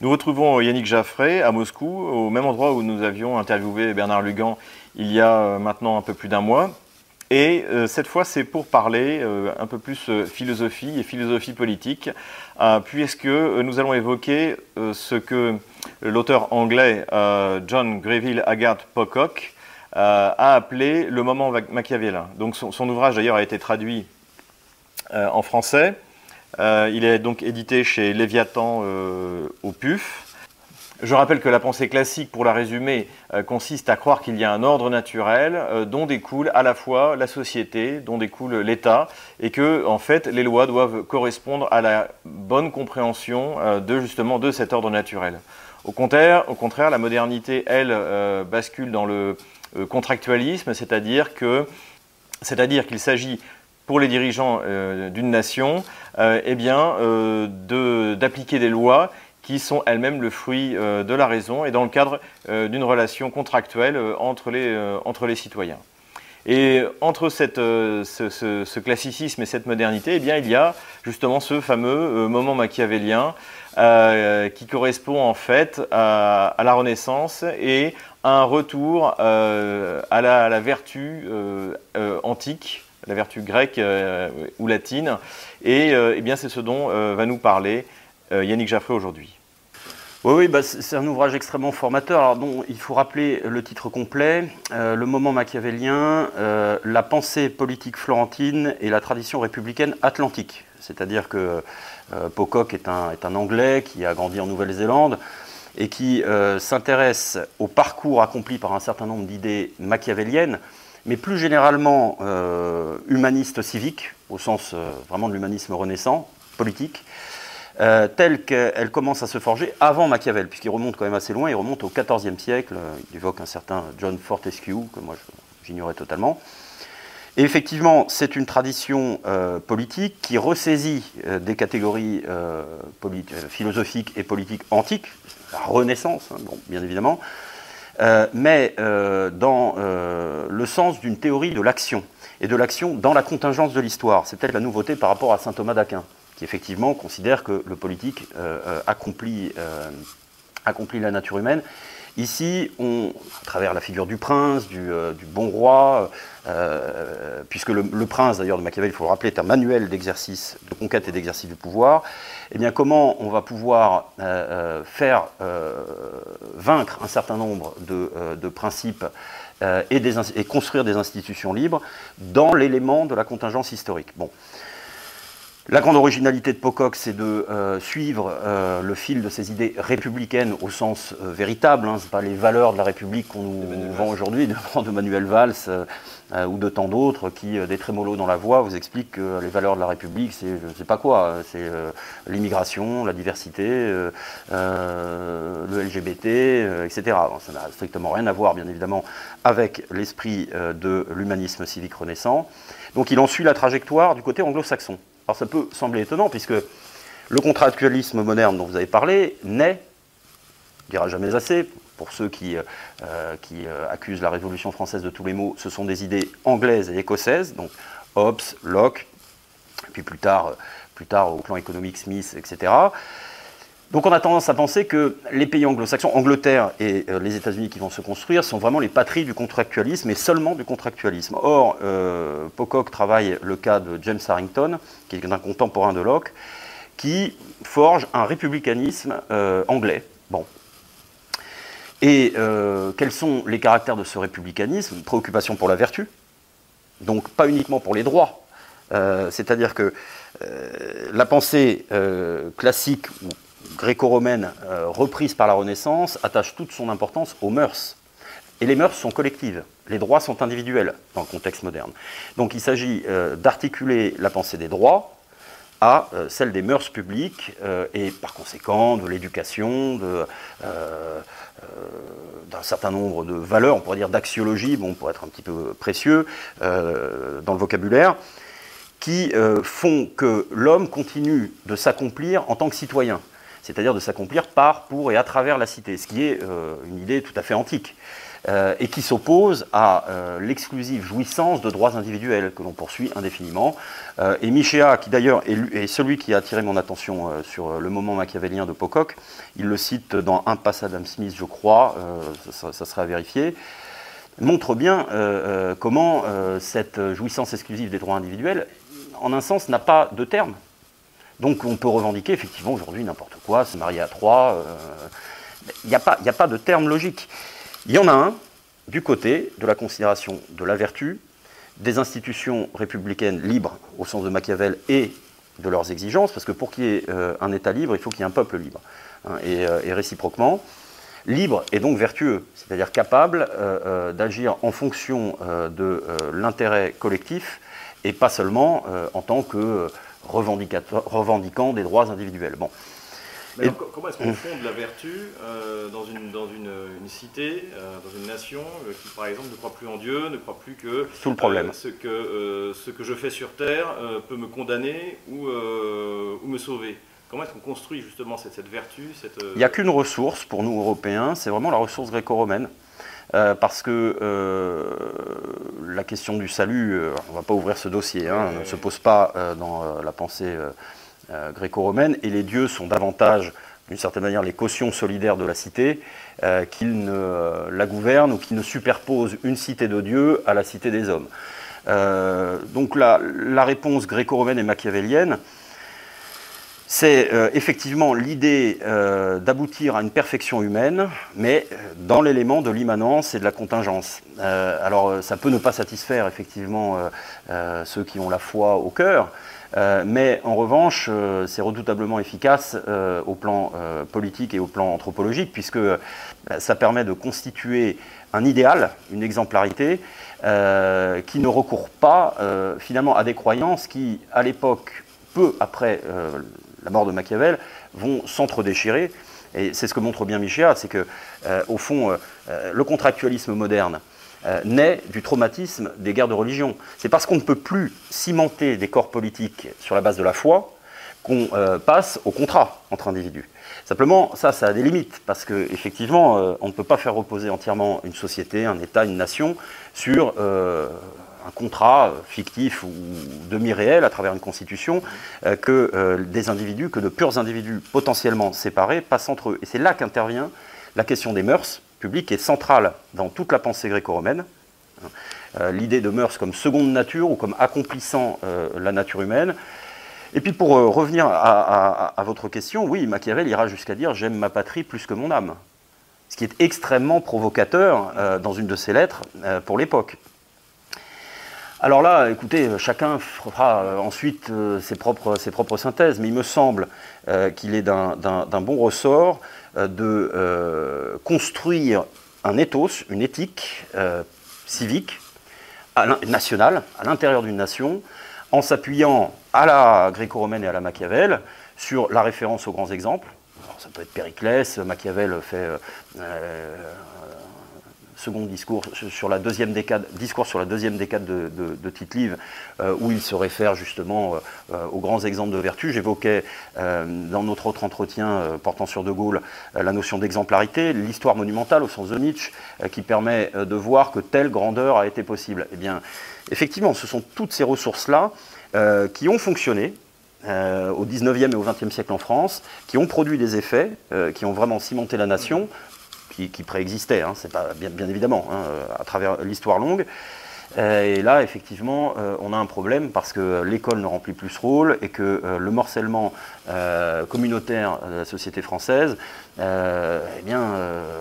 Nous retrouvons Yannick Jaffré à Moscou, au même endroit où nous avions interviewé Bernard Lugan il y a maintenant un peu plus d'un mois. Et euh, cette fois, c'est pour parler euh, un peu plus euh, philosophie et philosophie politique, puisque nous allons évoquer ce que l'auteur anglais John Greville Agathe Pocock a appelé le moment machiavélien. Donc son ouvrage d'ailleurs a été traduit en français. Il est donc édité chez Léviathan au PUF. Je rappelle que la pensée classique, pour la résumer, euh, consiste à croire qu'il y a un ordre naturel euh, dont découle à la fois la société, dont découle l'État, et que, en fait, les lois doivent correspondre à la bonne compréhension euh, de justement de cet ordre naturel. Au contraire, la modernité, elle, bascule dans le contractualisme, c'est-à-dire qu'il s'agit pour les dirigeants d'une nation, eh bien, d'appliquer des lois qui sont elles-mêmes le fruit euh, de la raison et dans le cadre euh, d'une relation contractuelle euh, entre, les, entre les citoyens. Et entre cette, ce, classicisme et cette modernité, eh bien, il y a justement ce fameux moment machiavélien qui correspond en fait à, la Renaissance et à un retour à la, vertu antique, la vertu grecque ou latine. Et eh bien, c'est ce dont va nous parler Yannick Jaffré aujourd'hui. Oui, oui bah, c'est un ouvrage extrêmement formateur. Alors, il faut rappeler le titre complet euh, Le moment machiavélien, euh, la pensée politique florentine et la tradition républicaine atlantique. C'est-à-dire que euh, Pocock est un, Anglais qui a grandi en Nouvelle-Zélande et qui s'intéresse au parcours accompli par un certain nombre d'idées machiavéliennes, mais plus généralement humaniste civique, au sens vraiment de l'humanisme renaissant, politique. Euh, telle qu'elle commence à se forger avant Machiavel, puisqu'il remonte quand même assez loin, il remonte au XIVe siècle, il évoque un certain John Fortescue, que moi j'ignorais totalement. Et effectivement, c'est une tradition euh, politique qui ressaisit euh, des catégories philosophiques et politiques antiques, la Renaissance, hein, bien évidemment, mais dans le sens d'une théorie de l'action, et de l'action dans la contingence de l'histoire. C'est peut-être la nouveauté par rapport à saint Thomas d'Aquin qui effectivement considère que le politique euh, euh, accomplit, euh, accomplit, la nature humaine. Ici, à travers la figure du prince, du, bon roi, puisque le, prince, d'ailleurs, de Machiavel, il faut le rappeler, est un manuel d'exercice, de conquête et d'exercice du pouvoir, eh comment on va pouvoir faire vaincre un certain nombre de, principes et, et, construire des institutions libres dans l'élément de la contingence historique? Bon. La grande originalité de Pocock, c'est de euh, suivre euh, le fil de ces idées républicaines au sens euh, véritable. Hein. Ce pas les valeurs de la République qu'on nous vend aujourd'hui, de, Manuel Valls ou de tant d'autres qui, des trémolos dans la voix, vous expliquent que les valeurs de la République, c'est je ne sais pas quoi. C'est l'immigration, la diversité, le LGBT, etc. ça n'a strictement rien à voir, bien évidemment, avec l'esprit de l'humanisme civique renaissant. Donc il en suit la trajectoire du côté anglo-saxon. Alors ça peut sembler étonnant, puisque le contractualisme moderne dont vous avez parlé naît, ne dira jamais assez, pour ceux qui, euh, qui euh, accusent la Révolution française de tous les maux, ce sont des idées anglaises et écossaises, donc Hobbes, Locke, puis plus tard, plus tard au plan économique Smith, etc. Donc on a tendance à penser que les pays anglo-saxons, Angleterre et euh, les États-Unis qui vont se construire, sont vraiment les patries du contractualisme et seulement du contractualisme. Or, euh, Pocock travaille le cas de James Harrington, qui est un contemporain de Locke, qui forge un républicanisme euh, anglais. Bon. Et quels sont les caractères de ce républicanisme? Préoccupation pour la vertu, donc pas uniquement pour les droits. C'est-à-dire que la pensée classique ou gréco-romaine euh, reprise par la Renaissance attache toute son importance aux mœurs. Et les mœurs sont collectives, les droits sont individuels dans le contexte moderne. Donc il s'agit euh, d'articuler la pensée des droits à euh, celle des mœurs publiques et par conséquent de l'éducation, d'un certain nombre de valeurs, on pourrait dire d'axiologie, bon, pour être un petit peu précieux dans le vocabulaire, qui font que l'homme continue de s'accomplir en tant que citoyen c'est-à-dire de s'accomplir par, pour et à travers la cité, ce qui est euh, une idée tout à fait antique. euh, et qui s'oppose à euh, l'exclusive jouissance de droits individuels que l'on poursuit indéfiniment. Et Michéa, qui d'ailleurs est, celui qui a attiré mon attention sur le moment machiavélien de Pocock, il le cite dans un passe Adam Smith, je crois, ça, ça, sera vérifié, montre bien comment cette jouissance exclusive des droits individuels, en un sens, n'a pas de terme. Donc on peut revendiquer effectivement aujourd'hui n'importe quoi, se marier à trois. Il n'y a, pas de terme logique. Il y en a un du côté de la considération de la vertu, des institutions républicaines libres au sens de Machiavel et de leurs exigences, parce que pour qu'il y ait euh, un État libre, il faut qu'il y ait un peuple libre, hein, euh, et, réciproquement. Libre et donc vertueux, c'est-à-dire capable euh, d'agir en fonction de l'intérêt collectif et pas seulement en tant que revendiquant des droits individuels. Bon comment est-ce qu'on fonde la vertu euh, dans, une, dans une, cité, euh, dans une nation euh, qui, par exemple, ne croit plus en Dieu, ne croit plus que, Tout le problème. ce, que ce que je fais sur Terre peut me condamner ou, ou me sauver? Comment est-ce qu'on construit justement cette, cette vertu cette, Il n'y a qu'une ressource pour nous, Européens, c'est vraiment la ressource gréco-romaine. Parce que la question du salut, on ne va pas ouvrir ce dossier, hein, ne se pose pas dans la pensée euh, gréco-romaine, et les dieux sont davantage, d'une certaine manière, les cautions solidaires de la cité, euh, qu'ils ne la gouvernent ou qu'ils ne superposent une cité de dieux à la cité des hommes. Euh, donc la, la réponse gréco-romaine et machiavélienne, c'est effectivement l'idée d'aboutir à une perfection humaine, mais dans l'élément de l'immanence et de la contingence. alors ça peut ne pas satisfaire effectivement ceux qui ont la foi au cœur, euh, mais en revanche, euh, c'est redoutablement efficace euh, au plan politique et au plan anthropologique, puisque ça permet de constituer un idéal, une exemplarité, qui ne recourt pas finalement à des croyances qui, à l'époque, peu après la mort de Machiavel, vont s'entre-déchirer. Et c'est ce que montre bien Michéa, c'est que, au fond, le contractualisme moderne, euh, naît du traumatisme des guerres de religion. C'est parce qu'on ne peut plus cimenter des corps politiques sur la base de la foi qu'on euh, passe au contrat entre individus. Simplement, ça, ça a des limites, parce qu'effectivement, euh, on ne peut pas faire reposer entièrement une société, un État, une nation sur un contrat fictif ou demi-réel à travers une constitution que des individus, que de purs individus potentiellement séparés passent entre eux. Et c'est là qu'intervient la question des mœurs, public est centrale dans toute la pensée gréco-romaine. Euh, l'idée de mœurs comme seconde nature ou comme accomplissant euh, la nature humaine. Et puis pour euh, revenir à, votre question, oui, Machiavel ira jusqu'à dire j'aime ma patrie plus que mon âme. Ce qui est extrêmement provocateur dans une de ses lettres pour l'époque. Alors là, écoutez, chacun fera ensuite ses, propres, ses propres synthèses, mais il me semble qu'il est d'un bon ressort euh, de euh, construire un ethos, une éthique euh, civique, nationale, à l'intérieur d'une nation, en s'appuyant à la gréco-romaine et à la Machiavel sur la référence aux grands exemples. ça peut être Périclès, Machiavel fait second discours sur la deuxième décade, discours sur la deuxième décade de, Tite-Live, euh, où il se réfère justement euh, euh, aux grands exemples de vertu. J'évoquais dans notre autre entretien portant sur De Gaulle la notion d'exemplarité, l'histoire monumentale au sens de Nietzsche, qui permet de voir que telle grandeur a été possible. Eh bien, effectivement, ce sont toutes ces ressources-là qui ont fonctionné, au 19e et au 20e siècle en France, qui ont produit des effets, qui ont vraiment cimenté la nation, qui, préexistait, hein, c'est pas bien, bien évidemment, hein, à travers l'histoire longue. Euh, et là, effectivement, euh, on a un problème parce que l'école ne remplit plus ce rôle et que euh, le morcellement communautaire de la société française eh bien,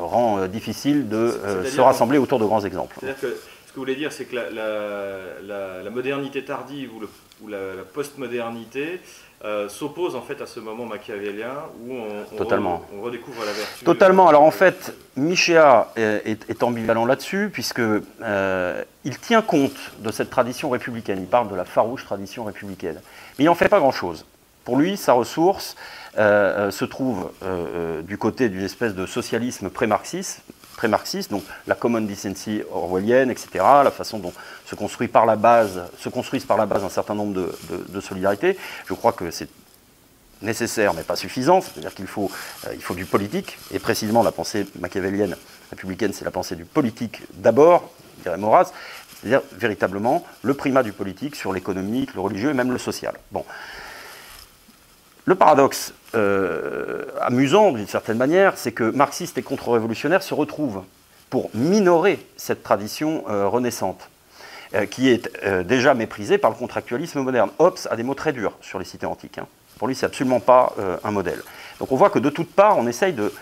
rend difficile de se rassembler autour de grands exemples. C'est-à-dire que ce que vous voulez dire, c'est que la, modernité tardive ou, la, postmodernité euh, s'oppose en fait à ce moment machiavélien où on, redécouvre la vertu. Totalement. Alors en fait, Michéa est, ambivalent là-dessus, puisque euh, il tient compte de cette tradition républicaine. Il parle de la farouche tradition républicaine. Mais il n'en fait pas grand-chose. Pour lui, sa ressource euh, se trouve du côté d'une espèce de socialisme pré-marxiste, très marxiste, donc la common decency orwellienne, etc., la façon dont se, construit par la base, se construisent par la base un certain nombre de, solidarités. Je crois que c'est nécessaire mais pas suffisant, c'est-à-dire qu'il faut, euh, faut du politique, et précisément la pensée machiavélienne républicaine, c'est la pensée du politique d'abord, dirait Maurras, c'est-à-dire véritablement le primat du politique sur l'économique, le religieux et même le social. Bon. Le paradoxe euh, amusant d'une certaine manière, c'est que marxistes et contre-révolutionnaires se retrouvent pour minorer cette tradition euh, renaissante, euh, qui est déjà méprisée par le contractualisme moderne. Hobbes a des mots très durs sur les cités antiques. Hein. Pour lui, c'est absolument pas un modèle. Donc on voit que de toutes parts, on essaye de,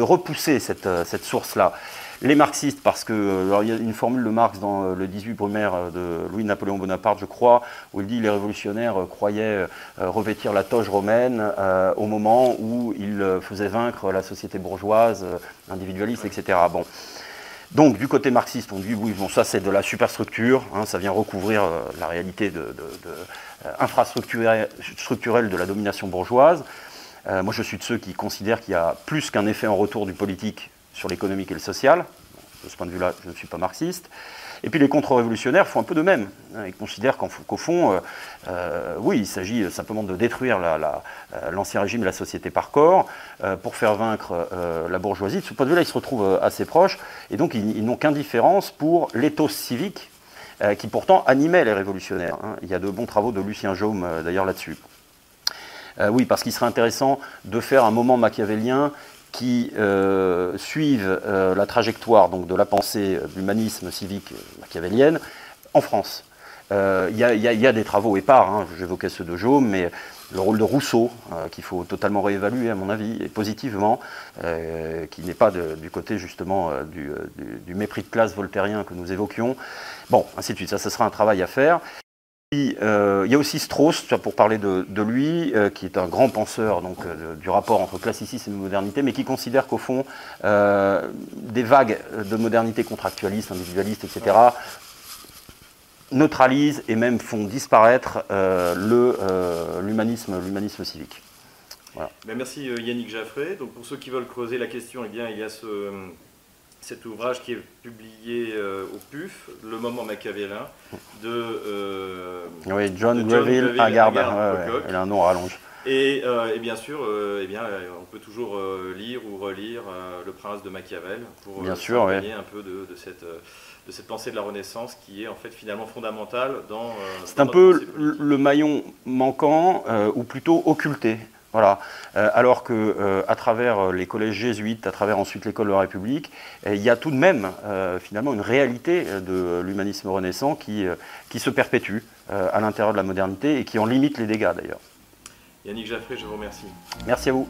repousser cette source-là les marxistes, parce que euh, y a une formule de Marx dans euh, le 18 brumaire euh, de Louis-Napoléon Bonaparte, je crois, où il dit les révolutionnaires croyaient revêtir la toge romaine au moment où ils faisaient vaincre la société bourgeoise, individualiste, etc. Bon. Donc, du côté marxiste, on dit oui, bon, ça c'est de la superstructure, hein, ça vient recouvrir la réalité de, infrastructurelle de la domination bourgeoise. moi, je suis de ceux qui considèrent qu'il y a plus qu'un effet en retour du politique sur l'économique et le social. De ce point de vue-là, je ne suis pas marxiste. Et puis les contre-révolutionnaires font un peu de même. Hein. Ils considèrent qu'au fond, euh, euh, oui, il s'agit simplement de détruire euh, l'ancien régime de la société par corps pour faire vaincre la bourgeoisie. De ce point de vue-là, ils se retrouvent assez proches. Et donc, ils, n'ont qu'indifférence pour l'éthos civique qui pourtant animait les révolutionnaires. Hein. Il y a de bons travaux de Lucien Jaume d'ailleurs là-dessus. oui, parce qu'il serait intéressant de faire un moment machiavélien qui euh, suivent euh, la trajectoire donc, de la pensée de l'humanisme civique machiavélienne en France. Euh, il y, a des travaux épars, hein, j'évoquais ceux de Jaume, mais le rôle de Rousseau, qu'il faut totalement réévaluer à mon avis, et positivement, qui n'est pas du côté justement du, mépris de classe voltairien que nous évoquions. Bon, ainsi de suite, ça, sera un travail à faire. Euh, il y a aussi Strauss, pour parler de, lui, euh, qui est un grand penseur donc, euh, du rapport entre classicisme et modernité, mais qui considère qu'au fond, des vagues de modernité contractualiste, individualiste, etc., neutralisent et même font disparaître l'humanisme civique. Ben, merci Yannick Jaffré. Donc, pour ceux qui veulent creuser la question, eh bien, il y a ce cet ouvrage qui est publié euh, au PUF, Le moment machiavélin, de, euh, oui, John, Greville Haggard, il a un nom rallonge. Et, euh, et bien sûr, eh bien, on peut toujours lire ou relire Le Prince de Machiavel pour bien sûr, un peu de, de cette de cette pensée de la Renaissance qui est en fait finalement fondamentale dans. C'est un peu le maillon manquant ou plutôt occulté. Voilà. Euh, alors que euh, à travers euh, les collèges jésuites, à travers ensuite l'école de la République, il y a tout de même finalement une réalité de l'humanisme renaissant qui, qui se perpétue à l'intérieur de la modernité et qui en limite les dégâts d'ailleurs. Yannick Jaffré, je vous remercie. Merci à vous.